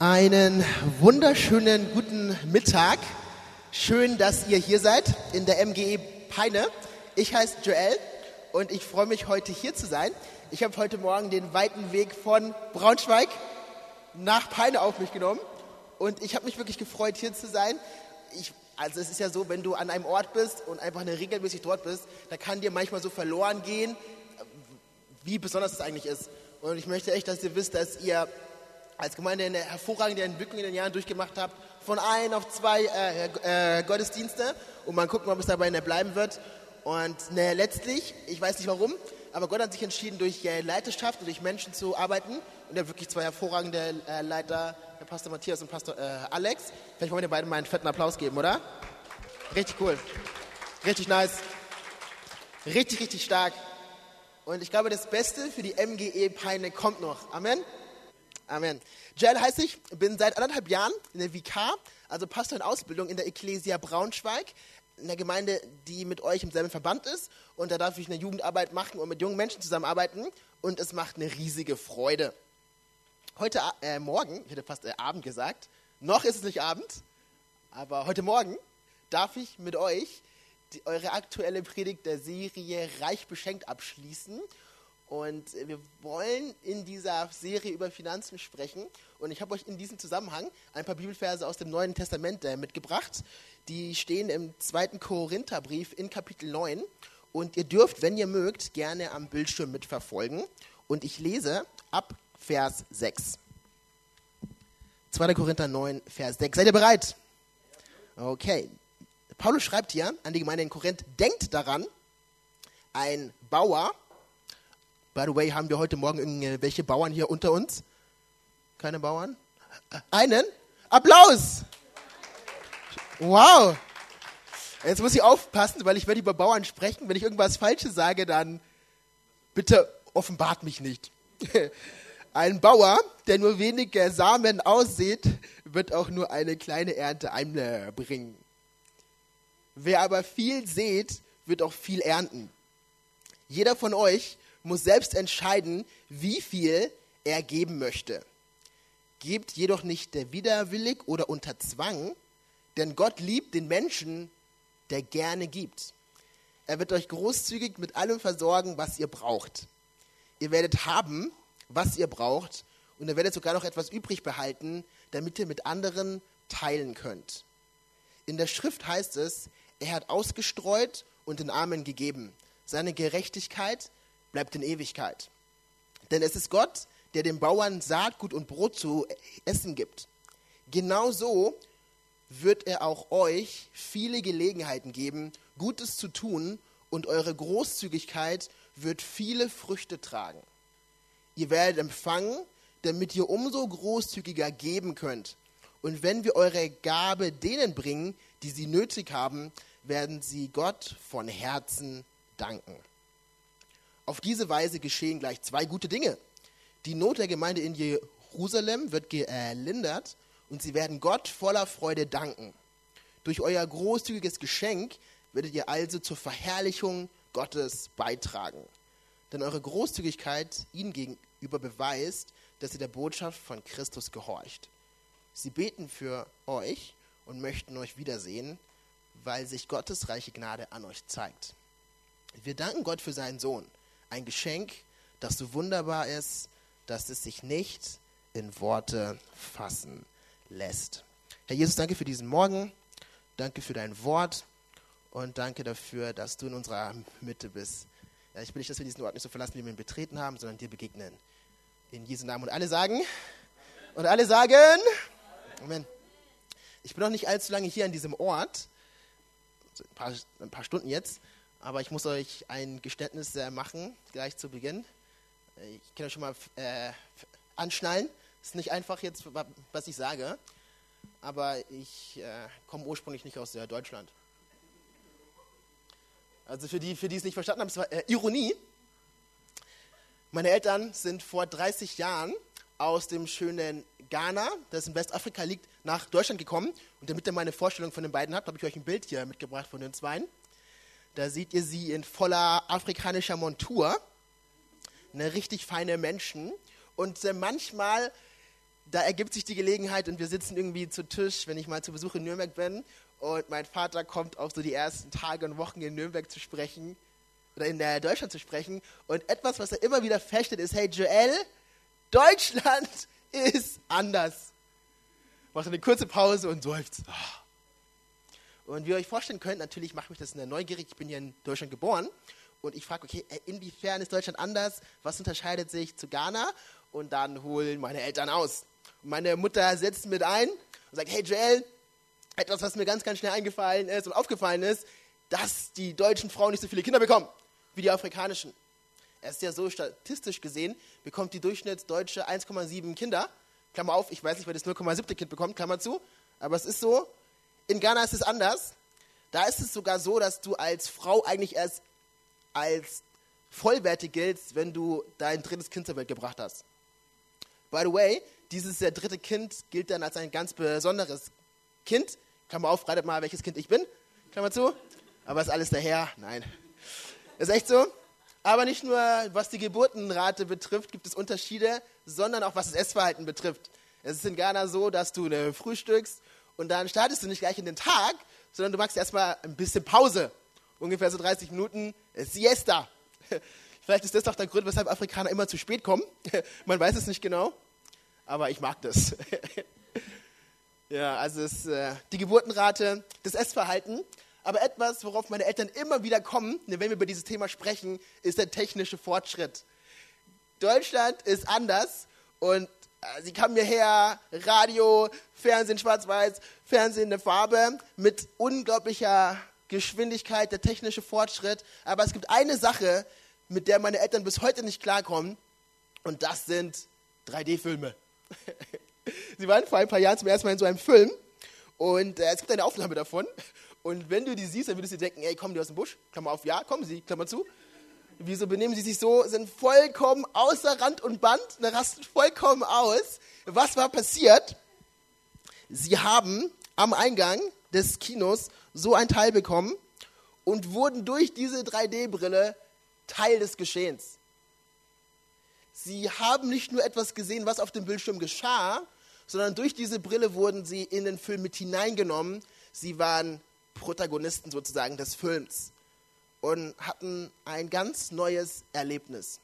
Einen wunderschönen guten Mittag. Schön, dass ihr hier seid in der MGE Peine. Ich heiße Joel und ich freue mich, heute hier zu sein. Ich habe heute Morgen den weiten Weg von Braunschweig nach Peine auf mich genommen und ich habe mich wirklich gefreut, hier zu sein. Ich, also es ist ja so, wenn du an einem Ort bist und einfach eine regelmäßig dort bist, da kann dir manchmal so verloren gehen, wie besonders es eigentlich ist. Und ich möchte echt, dass ihr wisst, dass ihr als Gemeinde eine hervorragende Entwicklung in den Jahren durchgemacht habt, von ein auf zwei äh, äh, Gottesdienste und mal, ob es dabei bleiben wird. Und ne, letztlich, ich weiß nicht warum, aber Gott hat sich entschieden, durch äh, Leiterschaft und durch Menschen zu arbeiten. Und er hat wirklich zwei hervorragende äh, Leiter, der Pastor Matthias und Pastor äh, Alex. Vielleicht wollen wir den beiden mal einen fetten Applaus geben, oder? Richtig cool. Richtig nice. Richtig, richtig stark. Und ich glaube, das Beste für die MGE Peine kommt noch. Amen. Amen. Joel heiße ich, bin seit anderthalb Jahren in der VK, also Pastor in Ausbildung in der Ecclesia Braunschweig, in der Gemeinde, die mit euch im selben Verband ist. Und da darf ich eine Jugendarbeit machen und mit jungen Menschen zusammenarbeiten. Und es macht eine riesige Freude. Heute äh, Morgen, ich hätte fast äh, Abend gesagt, noch ist es nicht Abend, aber heute Morgen darf ich mit euch die, eure aktuelle Predigt der Serie Reich beschenkt abschließen. Und wir wollen in dieser Serie über Finanzen sprechen. Und ich habe euch in diesem Zusammenhang ein paar Bibelverse aus dem Neuen Testament äh, mitgebracht. Die stehen im zweiten Korintherbrief in Kapitel 9. Und ihr dürft, wenn ihr mögt, gerne am Bildschirm mitverfolgen. Und ich lese ab Vers 6. 2. Korinther 9, Vers 6. Seid ihr bereit? Okay. Paulus schreibt hier an die Gemeinde in Korinth, denkt daran, ein Bauer, by the way, haben wir heute Morgen irgendwelche Bauern hier unter uns? Keine Bauern? Einen? Applaus! Wow! Jetzt muss ich aufpassen, weil ich werde über Bauern sprechen. Wenn ich irgendwas Falsches sage, dann bitte offenbart mich nicht. Ein Bauer, der nur wenige Samen aussieht, wird auch nur eine kleine Ernte einbringen. Wer aber viel sät, wird auch viel ernten. Jeder von euch muss selbst entscheiden, wie viel er geben möchte. Gebt jedoch nicht der widerwillig oder unter Zwang, denn Gott liebt den Menschen, der gerne gibt. Er wird euch großzügig mit allem versorgen, was ihr braucht. Ihr werdet haben, was ihr braucht, und ihr werdet sogar noch etwas übrig behalten, damit ihr mit anderen teilen könnt. In der Schrift heißt es, er hat ausgestreut und den Armen gegeben. Seine Gerechtigkeit bleibt in Ewigkeit. Denn es ist Gott, der den Bauern Saatgut und Brot zu essen gibt. Genauso wird er auch euch viele Gelegenheiten geben, Gutes zu tun, und eure Großzügigkeit wird viele Früchte tragen. Ihr werdet empfangen, damit ihr umso großzügiger geben könnt. Und wenn wir eure Gabe denen bringen, die sie nötig haben, werden sie Gott von Herzen danken. Auf diese Weise geschehen gleich zwei gute Dinge. Die Not der Gemeinde in Jerusalem wird gelindert und sie werden Gott voller Freude danken. Durch euer großzügiges Geschenk werdet ihr also zur Verherrlichung Gottes beitragen. Denn eure Großzügigkeit ihnen gegenüber beweist, dass ihr der Botschaft von Christus gehorcht. Sie beten für euch und möchten euch wiedersehen, weil sich Gottes reiche Gnade an euch zeigt. Wir danken Gott für seinen Sohn, ein Geschenk, das so wunderbar ist, dass es sich nicht in Worte fassen lässt. Herr Jesus, danke für diesen Morgen, danke für dein Wort und danke dafür, dass du in unserer Mitte bist. Ja, ich will nicht, dass wir diesen Ort nicht so verlassen, wie wir ihn betreten haben, sondern dir begegnen. In Jesu Namen. Und alle sagen? Und alle sagen? Amen. Ich bin noch nicht allzu lange hier an diesem Ort, ein paar, ein paar Stunden jetzt, aber ich muss euch ein Geständnis äh, machen, gleich zu Beginn. Ich kann euch schon mal äh, anschnallen. Es ist nicht einfach jetzt, was ich sage, aber ich äh, komme ursprünglich nicht aus äh, Deutschland. Also für die, für die es nicht verstanden haben, es war äh, Ironie. Meine Eltern sind vor 30 Jahren aus dem schönen Ghana, das in Westafrika liegt, nach Deutschland gekommen. Und damit ihr meine Vorstellung von den beiden habt, habe ich euch ein Bild hier mitgebracht von den Zweien. Da seht ihr sie in voller afrikanischer Montur. Eine richtig feine Menschen. Und äh, manchmal da ergibt sich die Gelegenheit und wir sitzen irgendwie zu Tisch, wenn ich mal zu Besuch in Nürnberg bin und mein Vater kommt auf so die ersten Tage und Wochen in Nürnberg zu sprechen oder in der Deutschland zu sprechen und etwas, was er immer wieder feststellt, ist, hey Joel, Deutschland ist anders. Macht eine kurze Pause und seufzt. Und wie ihr euch vorstellen könnt, natürlich macht mich das neugierig. Ich bin hier in Deutschland geboren und ich frage, okay, inwiefern ist Deutschland anders? Was unterscheidet sich zu Ghana? Und dann holen meine Eltern aus. Und meine Mutter setzt mit ein und sagt, hey Joel, etwas, was mir ganz, ganz schnell eingefallen ist und aufgefallen ist, dass die deutschen Frauen nicht so viele Kinder bekommen wie die afrikanischen. Es ist ja so, statistisch gesehen bekommt die Durchschnittsdeutsche 1,7 Kinder. Klammer auf, ich weiß nicht, wer das 0,7. Kind bekommt, Klammer zu. Aber es ist so. In Ghana ist es anders. Da ist es sogar so, dass du als Frau eigentlich erst als vollwertig giltst, wenn du dein drittes Kind zur Welt gebracht hast. By the way, dieses äh, dritte Kind gilt dann als ein ganz besonderes Kind. Klammer auf, ratet mal, welches Kind ich bin. Klammer zu. Aber ist alles daher? Nein. Ist echt so? Aber nicht nur was die Geburtenrate betrifft, gibt es Unterschiede, sondern auch was das Essverhalten betrifft. Es ist in Ghana so, dass du eine frühstückst und dann startest du nicht gleich in den Tag, sondern du machst erstmal ein bisschen Pause. Ungefähr so 30 Minuten Siesta. Vielleicht ist das doch der Grund, weshalb Afrikaner immer zu spät kommen. Man weiß es nicht genau, aber ich mag das. ja, also es, äh, die Geburtenrate, das Essverhalten aber etwas, worauf meine Eltern immer wieder kommen, wenn wir über dieses Thema sprechen, ist der technische Fortschritt. Deutschland ist anders und äh, sie kamen hierher, Radio, Fernsehen schwarz-weiß, Fernsehen in der Farbe, mit unglaublicher Geschwindigkeit, der technische Fortschritt. Aber es gibt eine Sache, mit der meine Eltern bis heute nicht klarkommen, und das sind 3D-Filme. sie waren vor ein paar Jahren zum ersten Mal in so einem Film und äh, es gibt eine Aufnahme davon und wenn du die siehst, dann würdest du denken, ey, kommen die aus dem Busch? Klammer auf, ja, kommen sie, Klammer zu. Wieso benehmen sie sich so, sind vollkommen außer Rand und Band, ne, rasten vollkommen aus. Was war passiert? Sie haben am Eingang des Kinos so ein Teil bekommen und wurden durch diese 3D-Brille Teil des Geschehens. Sie haben nicht nur etwas gesehen, was auf dem Bildschirm geschah, sondern durch diese Brille wurden sie in den Film mit hineingenommen. Sie waren Protagonisten sozusagen des Films und hatten ein ganz neues Erlebnis.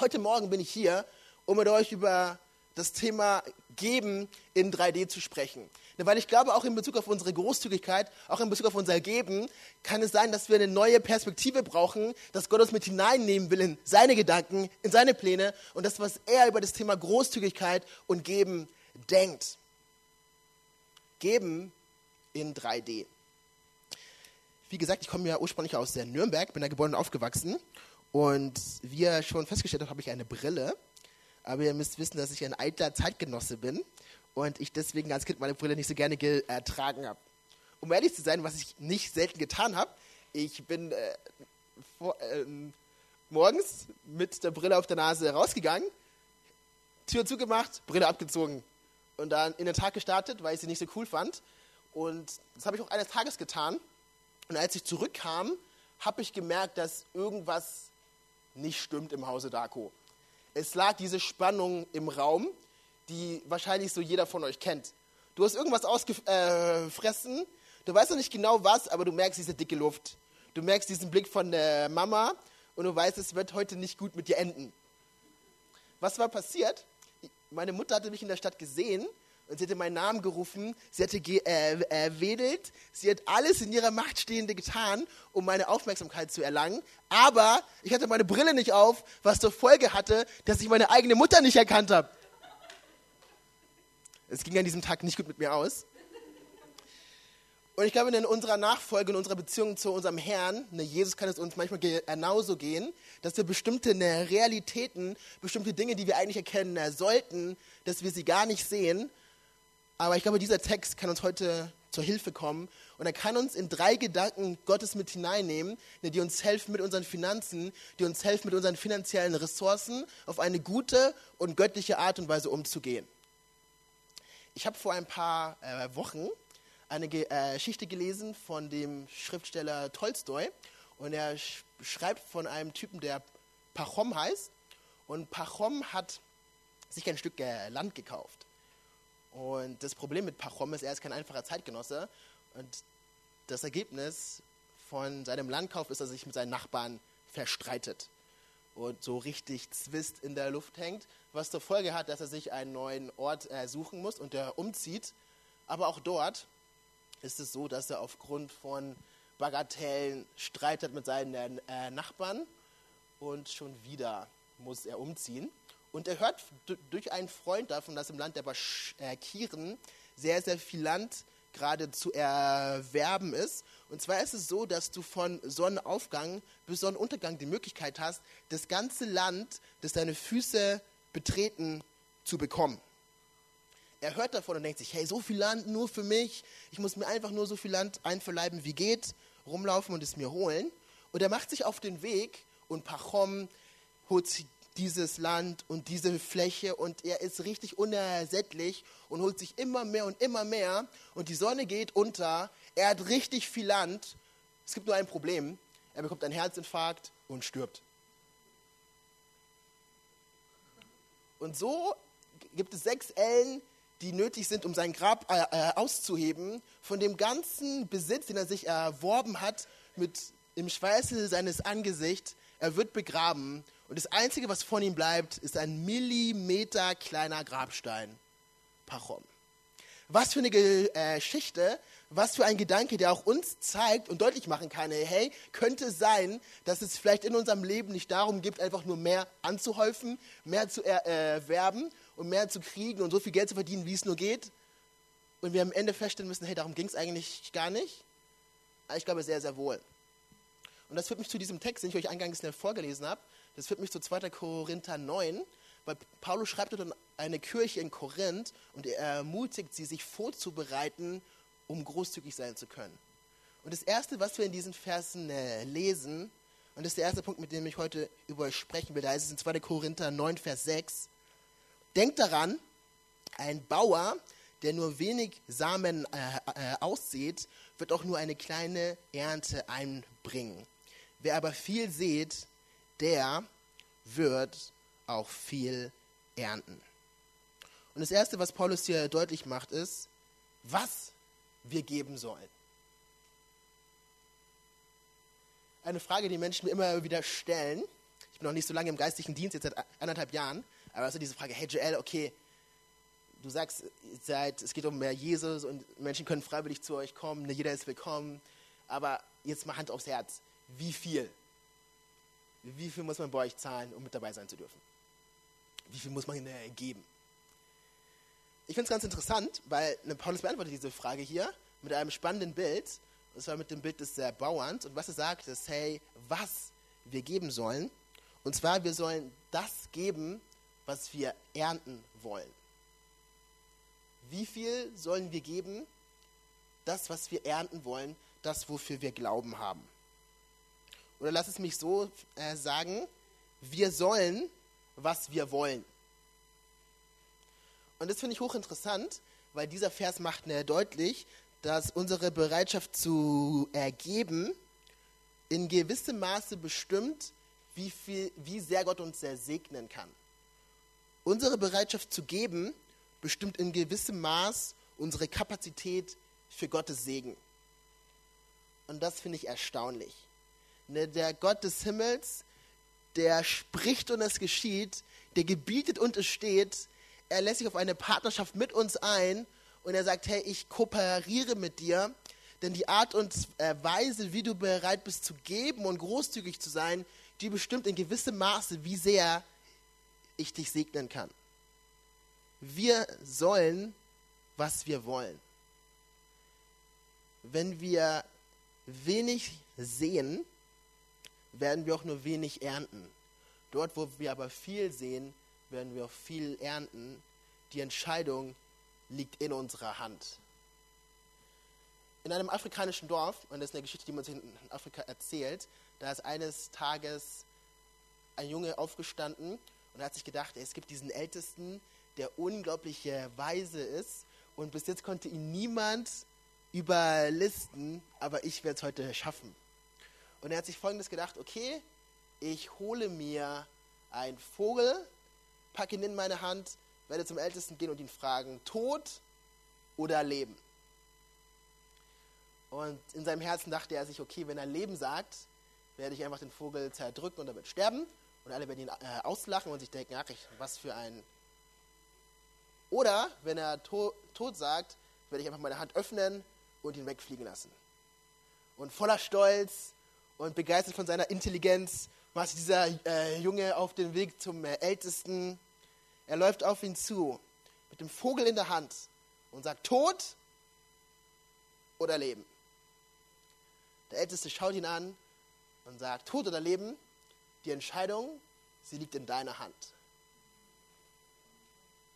Heute Morgen bin ich hier, um mit euch über das Thema Geben in 3D zu sprechen. Weil ich glaube, auch in Bezug auf unsere Großzügigkeit, auch in Bezug auf unser Geben, kann es sein, dass wir eine neue Perspektive brauchen, dass Gott uns mit hineinnehmen will in seine Gedanken, in seine Pläne und das, was er über das Thema Großzügigkeit und Geben denkt. Geben in 3D. Wie gesagt, ich komme ja ursprünglich aus Nürnberg, bin da geboren und aufgewachsen. Und wie ihr schon festgestellt habt, habe ich eine Brille. Aber ihr müsst wissen, dass ich ein alter Zeitgenosse bin und ich deswegen als Kind meine Brille nicht so gerne ertragen habe. Um ehrlich zu sein, was ich nicht selten getan habe, ich bin äh, vor, äh, morgens mit der Brille auf der Nase rausgegangen, Tür zugemacht, Brille abgezogen und dann in den Tag gestartet, weil ich sie nicht so cool fand. Und das habe ich auch eines Tages getan. Und als ich zurückkam, habe ich gemerkt, dass irgendwas nicht stimmt im Hause Dako. Es lag diese Spannung im Raum, die wahrscheinlich so jeder von euch kennt. Du hast irgendwas ausgefressen, äh, du weißt noch nicht genau was, aber du merkst diese dicke Luft. Du merkst diesen Blick von der Mama und du weißt, es wird heute nicht gut mit dir enden. Was war passiert? Meine Mutter hatte mich in der Stadt gesehen und sie hatte meinen Namen gerufen, sie hatte äh, erwedelt, sie hat alles in ihrer Macht Stehende getan, um meine Aufmerksamkeit zu erlangen. Aber ich hatte meine Brille nicht auf, was zur Folge hatte, dass ich meine eigene Mutter nicht erkannt habe. Es ging an diesem Tag nicht gut mit mir aus. Und ich glaube, in unserer Nachfolge, in unserer Beziehung zu unserem Herrn, ne, Jesus kann es uns manchmal genauso gehen, dass wir bestimmte ne, Realitäten, bestimmte Dinge, die wir eigentlich erkennen ne, sollten, dass wir sie gar nicht sehen aber ich glaube, dieser Text kann uns heute zur Hilfe kommen und er kann uns in drei Gedanken Gottes mit hineinnehmen, ne, die uns helfen mit unseren Finanzen, die uns helfen mit unseren finanziellen Ressourcen auf eine gute und göttliche Art und Weise umzugehen. Ich habe vor ein paar äh, Wochen eine äh, Geschichte gelesen von dem Schriftsteller Tolstoi und er sch schreibt von einem Typen, der Pachom heißt und Pachom hat sich ein Stück äh, Land gekauft Und das Problem mit Pachom ist, er ist kein einfacher Zeitgenosse. Und das Ergebnis von seinem Landkauf ist, dass er sich mit seinen Nachbarn verstreitet und so richtig Zwist in der Luft hängt, was zur Folge hat, dass er sich einen neuen Ort äh, suchen muss und der umzieht. Aber auch dort ist es so, dass er aufgrund von Bagatellen Streit hat mit seinen äh, Nachbarn und schon wieder muss er umziehen. Und er hört durch einen Freund davon, dass im Land der Baschkiren sehr, sehr viel Land gerade zu erwerben ist. Und zwar ist es so, dass du von Sonnenaufgang bis Sonnenuntergang die Möglichkeit hast, das ganze Land, das deine Füße betreten, zu bekommen. Er hört davon und denkt sich, hey, so viel Land nur für mich. Ich muss mir einfach nur so viel Land einverleiben, wie geht, rumlaufen und es mir holen. Und er macht sich auf den Weg und Pachom holt sich dieses Land und diese Fläche und er ist richtig unersättlich und holt sich immer mehr und immer mehr und die Sonne geht unter. Er hat richtig viel Land. Es gibt nur ein Problem. Er bekommt einen Herzinfarkt und stirbt. Und so gibt es sechs Ellen, die nötig sind, um sein Grab äh, äh, auszuheben, von dem ganzen Besitz, den er sich erworben hat, mit im Schweiße seines Angesichts. Er wird begraben und das Einzige, was von ihm bleibt, ist ein Millimeter kleiner Grabstein. Pachom. Was für eine Geschichte, was für ein Gedanke, der auch uns zeigt und deutlich machen kann, hey, könnte sein, dass es vielleicht in unserem Leben nicht darum geht, einfach nur mehr anzuhäufen, mehr zu erwerben und mehr zu kriegen und so viel Geld zu verdienen, wie es nur geht. Und wir am Ende feststellen müssen, hey, darum ging es eigentlich gar nicht. Aber ich glaube sehr, sehr wohl. Und das führt mich zu diesem Text, den ich euch eingangs vorgelesen habe. Das führt mich zu 2. Korinther 9, weil Paulus schreibt an eine Kirche in Korinth und er ermutigt sie, sich vorzubereiten, um großzügig sein zu können. Und das Erste, was wir in diesen Versen äh, lesen, und das ist der erste Punkt, mit dem ich heute über sprechen will, da ist es in 2. Korinther 9, Vers 6. Denkt daran, ein Bauer, der nur wenig Samen äh, äh, aussät, wird auch nur eine kleine Ernte einbringen. Wer aber viel sät, der wird auch viel ernten. Und das Erste, was Paulus hier deutlich macht, ist, was wir geben sollen. Eine Frage, die Menschen mir immer wieder stellen. Ich bin noch nicht so lange im geistlichen Dienst, jetzt seit anderthalb Jahren, aber also diese Frage, hey Joel, okay, du sagst, seid, es geht um mehr Jesus und Menschen können freiwillig zu euch kommen, ne, jeder ist willkommen, aber jetzt mal Hand aufs Herz, wie viel? Wie viel muss man bei euch zahlen, um mit dabei sein zu dürfen? Wie viel muss man äh, geben? Ich finde es ganz interessant, weil ne, Paulus beantwortet diese Frage hier mit einem spannenden Bild, und zwar mit dem Bild des äh, Bauerns. Und was er sagt, ist, hey, was wir geben sollen. Und zwar, wir sollen das geben, was wir ernten wollen. Wie viel sollen wir geben? Das, was wir ernten wollen, das, wofür wir Glauben haben. Oder lass es mich so äh, sagen, wir sollen, was wir wollen. Und das finde ich hochinteressant, weil dieser Vers macht mir deutlich, dass unsere Bereitschaft zu ergeben in gewissem Maße bestimmt, wie, viel, wie sehr Gott uns sehr segnen kann. Unsere Bereitschaft zu geben bestimmt in gewissem Maß unsere Kapazität für Gottes Segen. Und das finde ich erstaunlich. Ne, der Gott des Himmels, der spricht und es geschieht, der gebietet und es steht. Er lässt sich auf eine Partnerschaft mit uns ein und er sagt, hey, ich kooperiere mit dir, denn die Art und äh, Weise, wie du bereit bist zu geben und großzügig zu sein, die bestimmt in gewissem Maße, wie sehr ich dich segnen kann. Wir sollen, was wir wollen. Wenn wir wenig sehen, werden wir auch nur wenig ernten. Dort, wo wir aber viel sehen, werden wir auch viel ernten. Die Entscheidung liegt in unserer Hand. In einem afrikanischen Dorf, und das ist eine Geschichte, die man sich in Afrika erzählt, da ist eines Tages ein Junge aufgestanden und hat sich gedacht, es gibt diesen Ältesten, der unglaublich weise ist und bis jetzt konnte ihn niemand überlisten, aber ich werde es heute schaffen. Und er hat sich folgendes gedacht, okay, ich hole mir einen Vogel, packe ihn in meine Hand, werde zum Ältesten gehen und ihn fragen, Tod oder Leben? Und in seinem Herzen dachte er sich, okay, wenn er Leben sagt, werde ich einfach den Vogel zerdrücken und wird sterben. Und alle werden ihn äh, auslachen und sich denken, ach, was für ein... Oder wenn er to Tod sagt, werde ich einfach meine Hand öffnen und ihn wegfliegen lassen. Und voller Stolz und begeistert von seiner Intelligenz macht dieser äh, Junge auf den Weg zum äh, Ältesten. Er läuft auf ihn zu mit dem Vogel in der Hand und sagt, Tod oder Leben. Der Älteste schaut ihn an und sagt, Tod oder Leben, die Entscheidung, sie liegt in deiner Hand.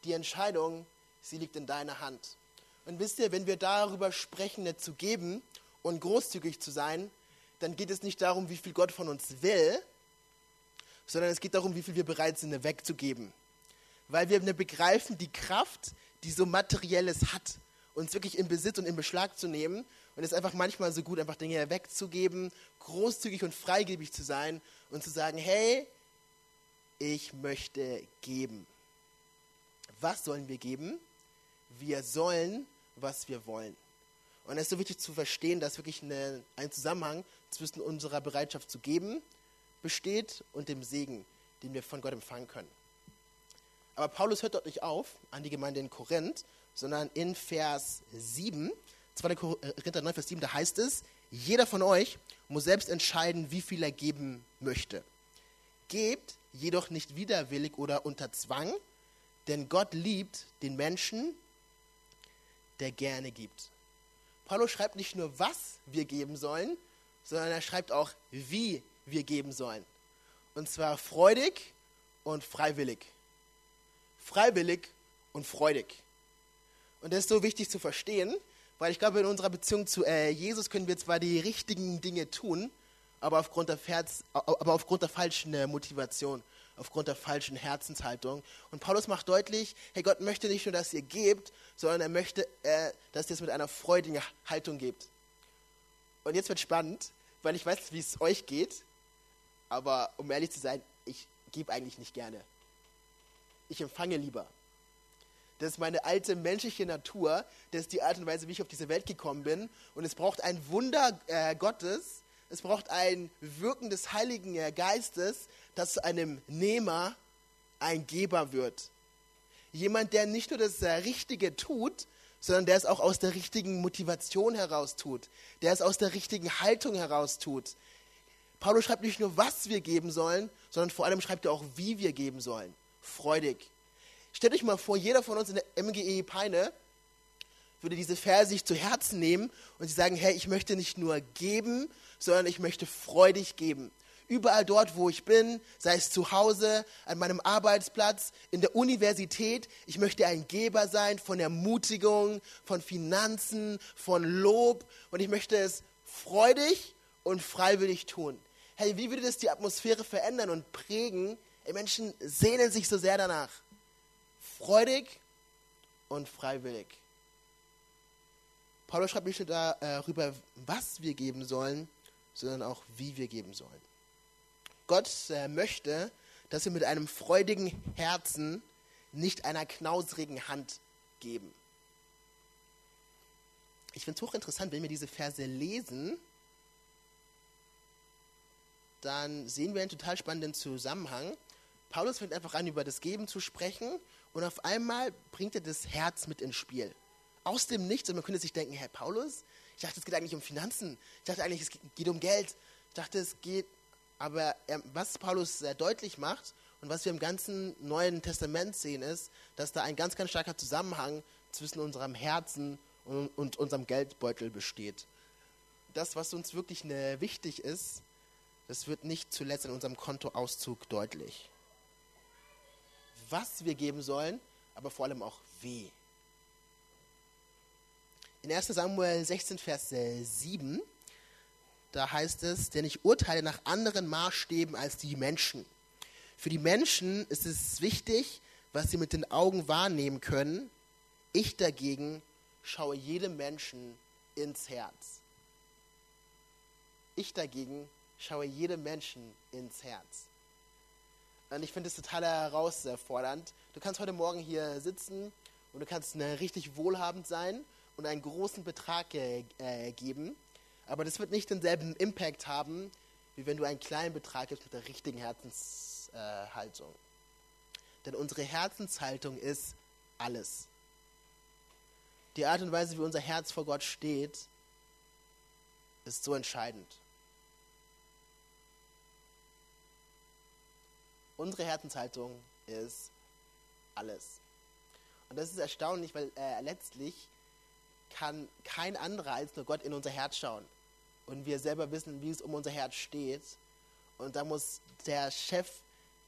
Die Entscheidung, sie liegt in deiner Hand. Und wisst ihr, wenn wir darüber sprechen, nicht zu geben und großzügig zu sein, dann geht es nicht darum, wie viel Gott von uns will, sondern es geht darum, wie viel wir bereit sind, wegzugeben. Weil wir begreifen die Kraft, die so Materielles hat, uns wirklich in Besitz und in Beschlag zu nehmen. Und es ist einfach manchmal so gut, einfach Dinge wegzugeben, großzügig und freigebig zu sein und zu sagen, hey, ich möchte geben. Was sollen wir geben? Wir sollen, was wir wollen. Und es ist so wichtig zu verstehen, dass wirklich eine, ein Zusammenhang zwischen unserer Bereitschaft zu geben besteht und dem Segen, den wir von Gott empfangen können. Aber Paulus hört dort nicht auf an die Gemeinde in Korinth, sondern in Vers 7, 2. Korinther 9, Vers 7, da heißt es, jeder von euch muss selbst entscheiden, wie viel er geben möchte. Gebt jedoch nicht widerwillig oder unter Zwang, denn Gott liebt den Menschen, der gerne gibt. Paulus schreibt nicht nur, was wir geben sollen, sondern er schreibt auch, wie wir geben sollen. Und zwar freudig und freiwillig. Freiwillig und freudig. Und das ist so wichtig zu verstehen, weil ich glaube, in unserer Beziehung zu äh, Jesus können wir zwar die richtigen Dinge tun, aber aufgrund der, Herz, aber aufgrund der falschen äh, Motivation, aufgrund der falschen Herzenshaltung. Und Paulus macht deutlich, hey, Gott möchte nicht nur, dass ihr gebt, sondern er möchte, äh, dass ihr es mit einer freudigen Haltung gebt. Und jetzt wird spannend, weil ich weiß, wie es euch geht, aber um ehrlich zu sein, ich gebe eigentlich nicht gerne. Ich empfange lieber. Das ist meine alte menschliche Natur. Das ist die Art und Weise, wie ich auf diese Welt gekommen bin. Und es braucht ein Wunder äh, Gottes. Es braucht ein Wirken des Heiligen Geistes, dass zu einem Nehmer ein Geber wird. Jemand, der nicht nur das äh, Richtige tut, sondern der es auch aus der richtigen Motivation heraus tut. Der es aus der richtigen Haltung heraus tut. Paulus schreibt nicht nur, was wir geben sollen, sondern vor allem schreibt er auch, wie wir geben sollen. Freudig. Stellt euch mal vor, jeder von uns in der MGE Peine würde diese Verse sich zu Herzen nehmen und sie sagen, hey, ich möchte nicht nur geben, sondern ich möchte freudig geben. Überall dort, wo ich bin, sei es zu Hause, an meinem Arbeitsplatz, in der Universität, ich möchte ein Geber sein von Ermutigung, von Finanzen, von Lob und ich möchte es freudig und freiwillig tun. Hey, wie würde das die Atmosphäre verändern und prägen? Die Menschen sehnen sich so sehr danach freudig und freiwillig. Paulus schreibt nicht nur darüber, äh, was wir geben sollen, sondern auch, wie wir geben sollen. Gott äh, möchte, dass wir mit einem freudigen Herzen, nicht einer knausrigen Hand geben. Ich finde es hochinteressant, wenn wir diese Verse lesen, dann sehen wir einen total spannenden Zusammenhang. Paulus fängt einfach an, über das Geben zu sprechen und auf einmal bringt er das Herz mit ins Spiel. Aus dem Nichts. Und man könnte sich denken, Herr Paulus, ich dachte, es geht eigentlich um Finanzen. Ich dachte eigentlich, es geht um Geld. Ich dachte, es geht. Aber was Paulus sehr deutlich macht und was wir im ganzen Neuen Testament sehen, ist, dass da ein ganz, ganz starker Zusammenhang zwischen unserem Herzen und, und unserem Geldbeutel besteht. Das, was uns wirklich ne, wichtig ist, das wird nicht zuletzt in unserem Kontoauszug deutlich was wir geben sollen, aber vor allem auch wie. In 1 Samuel 16, Vers 7, da heißt es, denn ich urteile nach anderen Maßstäben als die Menschen. Für die Menschen ist es wichtig, was sie mit den Augen wahrnehmen können. Ich dagegen schaue jedem Menschen ins Herz. Ich dagegen schaue jedem Menschen ins Herz. Und ich finde es total herausfordernd, du kannst heute Morgen hier sitzen und du kannst äh, richtig wohlhabend sein und einen großen Betrag äh, geben, aber das wird nicht denselben Impact haben, wie wenn du einen kleinen Betrag gibst mit der richtigen Herzenshaltung. Denn unsere Herzenshaltung ist alles. Die Art und Weise, wie unser Herz vor Gott steht, ist so entscheidend. Unsere Herzenshaltung ist alles. Und das ist erstaunlich, weil äh, letztlich kann kein anderer als nur Gott in unser Herz schauen. Und wir selber wissen, wie es um unser Herz steht. Und da muss der Chef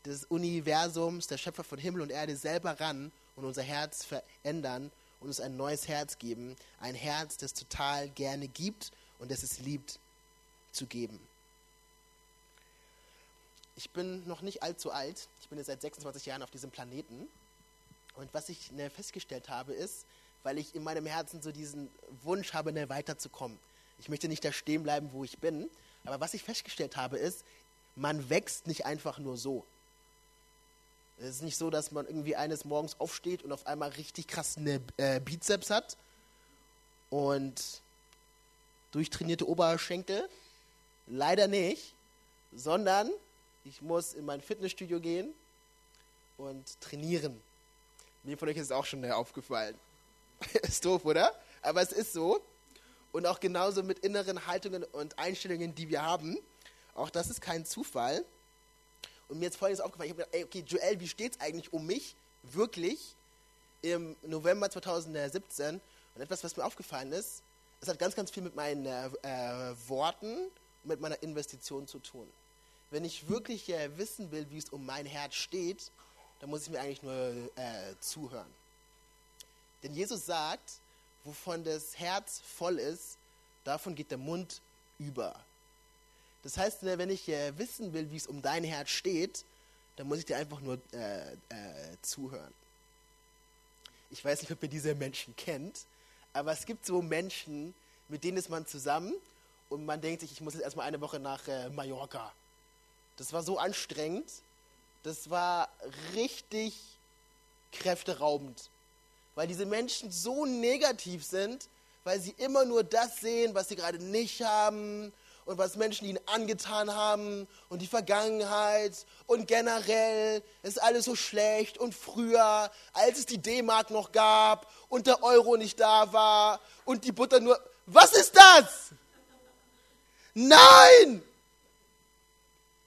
des Universums, der Schöpfer von Himmel und Erde selber ran und unser Herz verändern und uns ein neues Herz geben. Ein Herz, das total gerne gibt und das es liebt zu geben. Ich bin noch nicht allzu alt. Ich bin jetzt seit 26 Jahren auf diesem Planeten. Und was ich ne, festgestellt habe, ist, weil ich in meinem Herzen so diesen Wunsch habe, ne, weiterzukommen. Ich möchte nicht da stehen bleiben, wo ich bin. Aber was ich festgestellt habe, ist, man wächst nicht einfach nur so. Es ist nicht so, dass man irgendwie eines Morgens aufsteht und auf einmal richtig krass eine äh, Bizeps hat und durchtrainierte Oberschenkel. Leider nicht, sondern ich muss in mein Fitnessstudio gehen und trainieren. Mir von euch ist es auch schon aufgefallen. ist doof, oder? Aber es ist so. Und auch genauso mit inneren Haltungen und Einstellungen, die wir haben. Auch das ist kein Zufall. Und mir ist folgendes aufgefallen. Ich habe gedacht, ey, okay, Joel, wie steht es eigentlich um mich wirklich im November 2017? Und etwas, was mir aufgefallen ist, es hat ganz, ganz viel mit meinen äh, Worten und mit meiner Investition zu tun. Wenn ich wirklich äh, wissen will, wie es um mein Herz steht, dann muss ich mir eigentlich nur äh, zuhören. Denn Jesus sagt, wovon das Herz voll ist, davon geht der Mund über. Das heißt, ne, wenn ich äh, wissen will, wie es um dein Herz steht, dann muss ich dir einfach nur äh, äh, zuhören. Ich weiß nicht, ob ihr diese Menschen kennt, aber es gibt so Menschen, mit denen ist man zusammen und man denkt sich, ich muss jetzt erstmal eine Woche nach äh, Mallorca. Das war so anstrengend, das war richtig kräfteraubend, weil diese Menschen so negativ sind, weil sie immer nur das sehen, was sie gerade nicht haben und was Menschen ihnen angetan haben und die Vergangenheit und generell ist alles so schlecht und früher, als es die D-Mark noch gab und der Euro nicht da war und die Butter nur. Was ist das? Nein!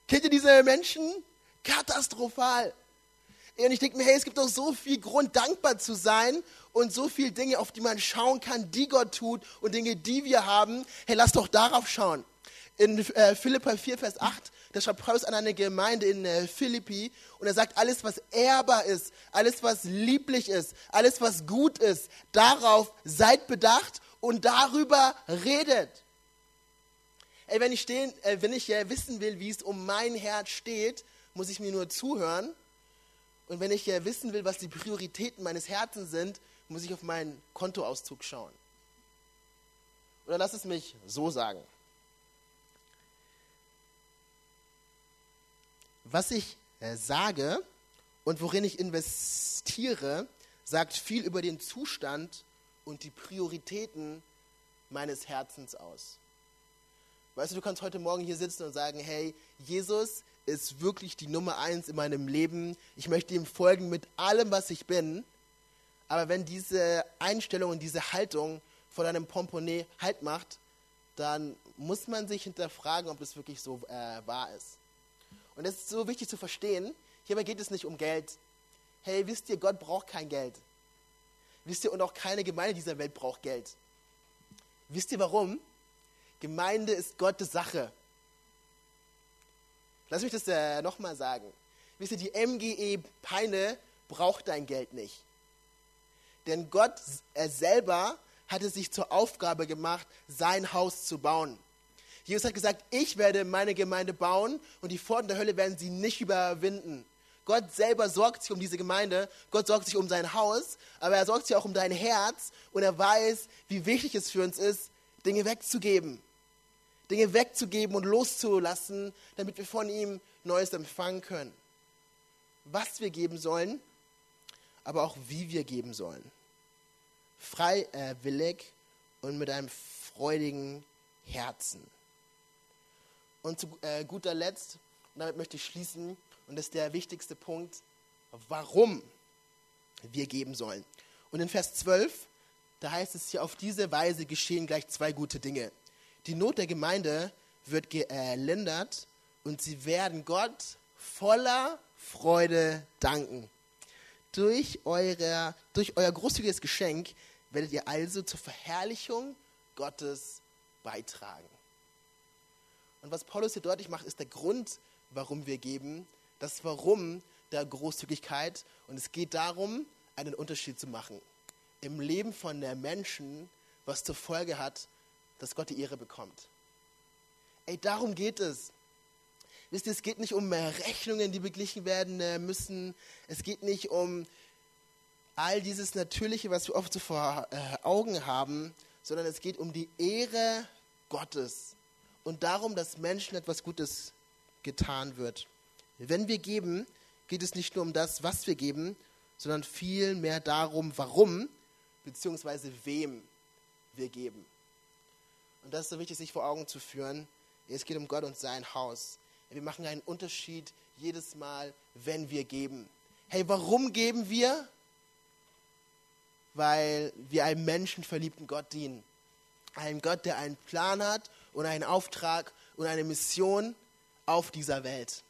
Kennt ihr diese Menschen? Katastrophal. Und ich denke mir, hey, es gibt doch so viel Grund, dankbar zu sein und so viele Dinge, auf die man schauen kann, die Gott tut und Dinge, die wir haben. Hey, lass doch darauf schauen in äh, Philippa 4, Vers 8, da schreibt Paulus an eine Gemeinde in äh, Philippi und er sagt, alles, was ehrbar ist, alles, was lieblich ist, alles, was gut ist, darauf seid bedacht und darüber redet. Ey, wenn ich, stehen, äh, wenn ich äh, wissen will, wie es um mein Herz steht, muss ich mir nur zuhören. Und wenn ich äh, wissen will, was die Prioritäten meines Herzens sind, muss ich auf meinen Kontoauszug schauen. Oder lass es mich so sagen. was ich äh, sage und worin ich investiere, sagt viel über den Zustand und die Prioritäten meines Herzens aus. Weißt du, du kannst heute Morgen hier sitzen und sagen, hey, Jesus ist wirklich die Nummer eins in meinem Leben. Ich möchte ihm folgen mit allem, was ich bin. Aber wenn diese Einstellung und diese Haltung von einem Pomponnet Halt macht, dann muss man sich hinterfragen, ob das wirklich so äh, wahr ist. Und das ist so wichtig zu verstehen. Hierbei geht es nicht um Geld. Hey, wisst ihr, Gott braucht kein Geld. Wisst ihr, und auch keine Gemeinde dieser Welt braucht Geld. Wisst ihr warum? Gemeinde ist Gottes Sache. Lass mich das äh, nochmal sagen. Wisst ihr, die MGE Peine braucht dein Geld nicht. Denn Gott er selber hatte sich zur Aufgabe gemacht, sein Haus zu bauen. Jesus hat gesagt, ich werde meine Gemeinde bauen und die Pforten der Hölle werden sie nicht überwinden. Gott selber sorgt sich um diese Gemeinde, Gott sorgt sich um sein Haus, aber er sorgt sich auch um dein Herz und er weiß, wie wichtig es für uns ist, Dinge wegzugeben. Dinge wegzugeben und loszulassen, damit wir von ihm Neues empfangen können. Was wir geben sollen, aber auch wie wir geben sollen. Freiwillig und mit einem freudigen Herzen. Und zu äh, guter Letzt, und damit möchte ich schließen, und das ist der wichtigste Punkt, warum wir geben sollen. Und in Vers 12, da heißt es hier, auf diese Weise geschehen gleich zwei gute Dinge. Die Not der Gemeinde wird gelindert und sie werden Gott voller Freude danken. Durch, eure, durch euer großzügiges Geschenk werdet ihr also zur Verherrlichung Gottes beitragen. Und was Paulus hier deutlich macht, ist der Grund, warum wir geben, das Warum der Großzügigkeit. Und es geht darum, einen Unterschied zu machen im Leben von der Menschen, was zur Folge hat, dass Gott die Ehre bekommt. Ey, darum geht es. Wisst ihr, es geht nicht um Rechnungen, die beglichen werden äh, müssen. Es geht nicht um all dieses Natürliche, was wir oft so vor äh, Augen haben, sondern es geht um die Ehre Gottes und darum, dass Menschen etwas Gutes getan wird. Wenn wir geben, geht es nicht nur um das, was wir geben, sondern vielmehr darum, warum bzw. wem wir geben. Und das ist so wichtig, sich vor Augen zu führen. Es geht um Gott und sein Haus. Wir machen einen Unterschied jedes Mal, wenn wir geben. Hey, warum geben wir? Weil wir einem menschenverliebten Gott dienen. Einem Gott, der einen Plan hat und einen Auftrag und eine Mission auf dieser Welt.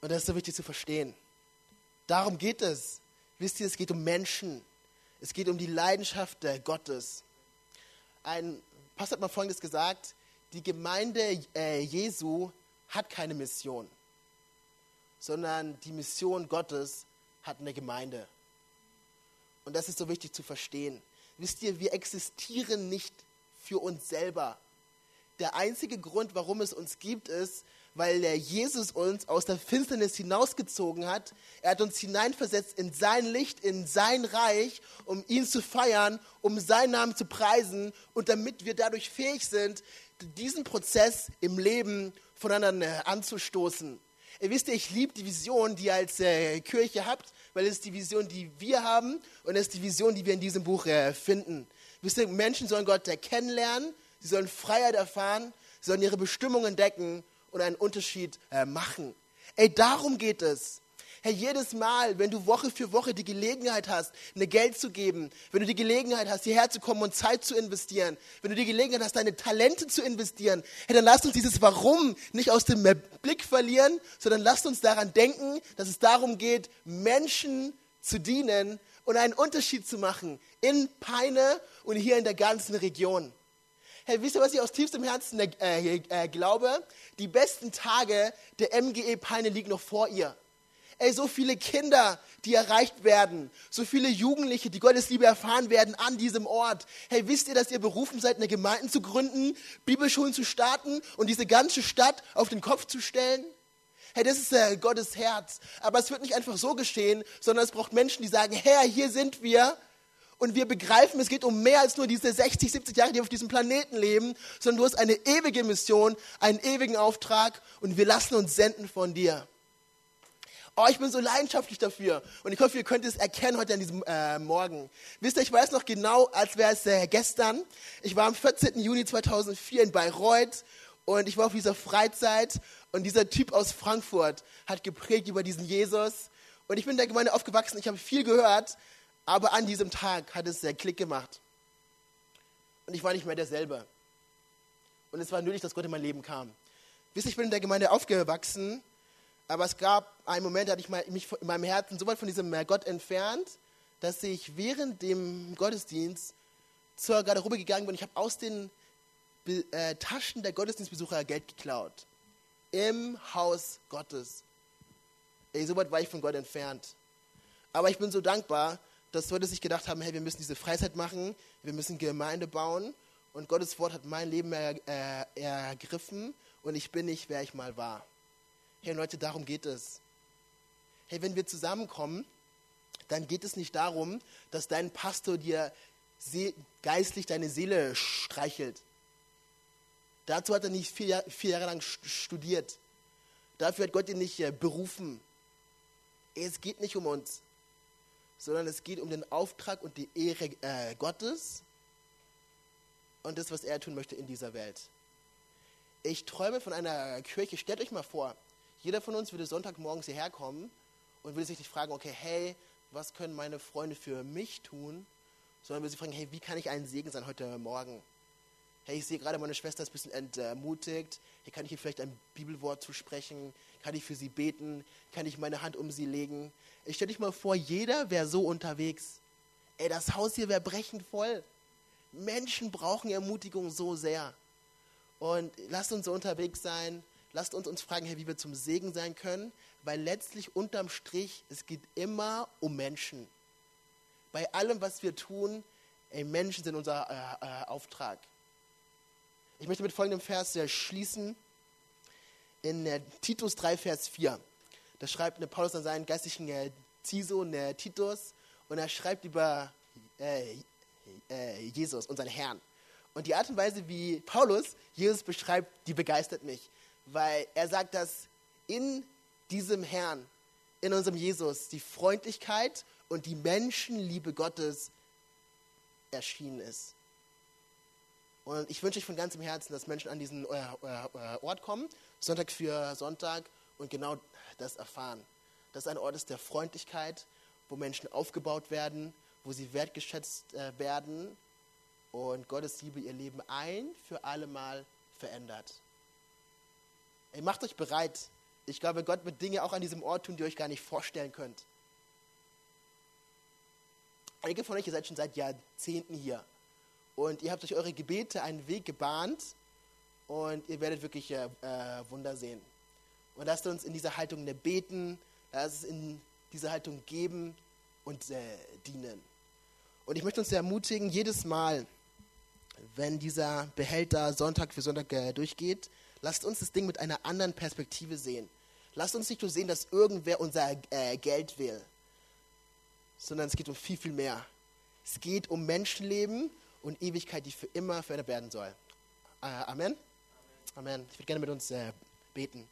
Und das ist so wichtig zu verstehen. Darum geht es. Wisst ihr, es geht um Menschen. Es geht um die Leidenschaft Gottes. Ein Pastor hat mal Folgendes gesagt, die Gemeinde äh, Jesu hat keine Mission, sondern die Mission Gottes hat eine Gemeinde. Und das ist so wichtig zu verstehen. Wisst ihr, wir existieren nicht für uns selber. Der einzige Grund, warum es uns gibt, ist, weil der Jesus uns aus der Finsternis hinausgezogen hat. Er hat uns hineinversetzt in sein Licht, in sein Reich, um ihn zu feiern, um seinen Namen zu preisen und damit wir dadurch fähig sind, diesen Prozess im Leben voneinander anzustoßen. Ihr wisst ja, ich liebe die Vision, die ihr als äh, Kirche habt, weil es ist die Vision, die wir haben und es ist die Vision, die wir in diesem Buch äh, finden. Wisst ihr, Menschen sollen Gott kennenlernen, sie sollen Freiheit erfahren, sie sollen ihre Bestimmung entdecken und einen Unterschied äh, machen. Ey, darum geht es. Herr, jedes Mal, wenn du Woche für Woche die Gelegenheit hast, eine Geld zu geben, wenn du die Gelegenheit hast, hierher zu kommen und Zeit zu investieren, wenn du die Gelegenheit hast, deine Talente zu investieren, hey, dann lass uns dieses Warum nicht aus dem Blick verlieren, sondern lass uns daran denken, dass es darum geht, Menschen zu dienen und einen Unterschied zu machen in Peine und hier in der ganzen Region. Hey, wisst ihr, was ich aus tiefstem Herzen äh, äh, glaube? Die besten Tage der MGE Peine liegen noch vor ihr. Ey, so viele Kinder, die erreicht werden, so viele Jugendliche, die Gottes Liebe erfahren werden an diesem Ort. Hey, wisst ihr, dass ihr berufen seid, eine Gemeinde zu gründen, Bibelschulen zu starten und diese ganze Stadt auf den Kopf zu stellen? Hey, das ist äh, Gottes Herz. Aber es wird nicht einfach so geschehen, sondern es braucht Menschen, die sagen, Herr, hier sind wir und wir begreifen, es geht um mehr als nur diese 60, 70 Jahre, die wir auf diesem Planeten leben, sondern du hast eine ewige Mission, einen ewigen Auftrag und wir lassen uns senden von dir. Oh, ich bin so leidenschaftlich dafür. Und ich hoffe, ihr könnt es erkennen heute an diesem äh, Morgen. Wisst ihr, ich weiß noch genau, als wäre es äh, gestern. Ich war am 14. Juni 2004 in Bayreuth und ich war auf dieser Freizeit und dieser Typ aus Frankfurt hat geprägt über diesen Jesus. Und ich bin in der Gemeinde aufgewachsen, ich habe viel gehört, aber an diesem Tag hat es der Klick gemacht. Und ich war nicht mehr derselbe. Und es war nötig, dass Gott in mein Leben kam. Wisst ihr, ich bin in der Gemeinde aufgewachsen, aber es gab einen Moment, da hatte ich mich in meinem Herzen so weit von diesem Gott entfernt, dass ich während dem Gottesdienst zur Garderobe gegangen bin. Ich habe aus den äh, Taschen der Gottesdienstbesucher Geld geklaut. Im Haus Gottes. Ey, so weit war ich von Gott entfernt. Aber ich bin so dankbar, dass Leute sich gedacht haben, hey, wir müssen diese Freizeit machen, wir müssen Gemeinde bauen. Und Gottes Wort hat mein Leben er, äh, ergriffen und ich bin nicht, wer ich mal war. Hey Leute, darum geht es. Hey, wenn wir zusammenkommen, dann geht es nicht darum, dass dein Pastor dir geistlich deine Seele streichelt. Dazu hat er nicht vier, vier Jahre lang studiert. Dafür hat Gott ihn nicht äh, berufen. es geht nicht um uns, sondern es geht um den Auftrag und die Ehre äh, Gottes und das, was er tun möchte in dieser Welt. Ich träume von einer Kirche. Stellt euch mal vor, jeder von uns würde Sonntagmorgens hierher kommen und würde sich nicht fragen, okay, hey, was können meine Freunde für mich tun, sondern würde sich fragen, hey, wie kann ich ein Segen sein heute Morgen? Hey, ich sehe gerade, meine Schwester ist ein bisschen entmutigt. Hey, kann ich ihr vielleicht ein Bibelwort zusprechen? Kann ich für sie beten? Kann ich meine Hand um sie legen? Ich stelle dich mal vor, jeder wäre so unterwegs. Ey, das Haus hier wäre brechend voll. Menschen brauchen Ermutigung so sehr. Und lasst uns so unterwegs sein. Lasst uns uns fragen, hey, wie wir zum Segen sein können. Weil letztlich unterm Strich, es geht immer um Menschen. Bei allem, was wir tun, ey, Menschen sind unser äh, äh, Auftrag. Ich möchte mit folgendem Vers schließen. In äh, Titus 3, Vers 4. Da schreibt Paulus an seinen geistlichen äh, Ziehsohn äh, Titus und er schreibt über äh, äh, Jesus, unseren Herrn. Und die Art und Weise, wie Paulus Jesus beschreibt, die begeistert mich, weil er sagt, dass in diesem Herrn, in unserem Jesus, die Freundlichkeit und die Menschenliebe Gottes erschienen ist. Und ich wünsche euch von ganzem Herzen, dass Menschen an diesen äh, äh, Ort kommen, Sonntag für Sonntag, und genau das erfahren. Das ist ein Ort der Freundlichkeit, wo Menschen aufgebaut werden, wo sie wertgeschätzt äh, werden und Gottes Liebe ihr Leben ein für alle Mal verändert. Ey, macht euch bereit. Ich glaube, Gott wird Dinge auch an diesem Ort tun, die ihr euch gar nicht vorstellen könnt. Einige von euch, ihr seid schon seit Jahrzehnten hier und ihr habt durch eure Gebete einen Weg gebahnt und ihr werdet wirklich äh, Wunder sehen. Und lasst uns in dieser Haltung beten, lasst es in dieser Haltung geben und äh, dienen. Und ich möchte uns ermutigen, jedes Mal, wenn dieser Behälter Sonntag für Sonntag äh, durchgeht, lasst uns das Ding mit einer anderen Perspektive sehen. Lasst uns nicht nur sehen, dass irgendwer unser äh, Geld will, sondern es geht um viel, viel mehr. Es geht um Menschenleben und Ewigkeit, die für immer verändert werden soll. Äh, Amen? Amen. Ich würde gerne mit uns äh, beten.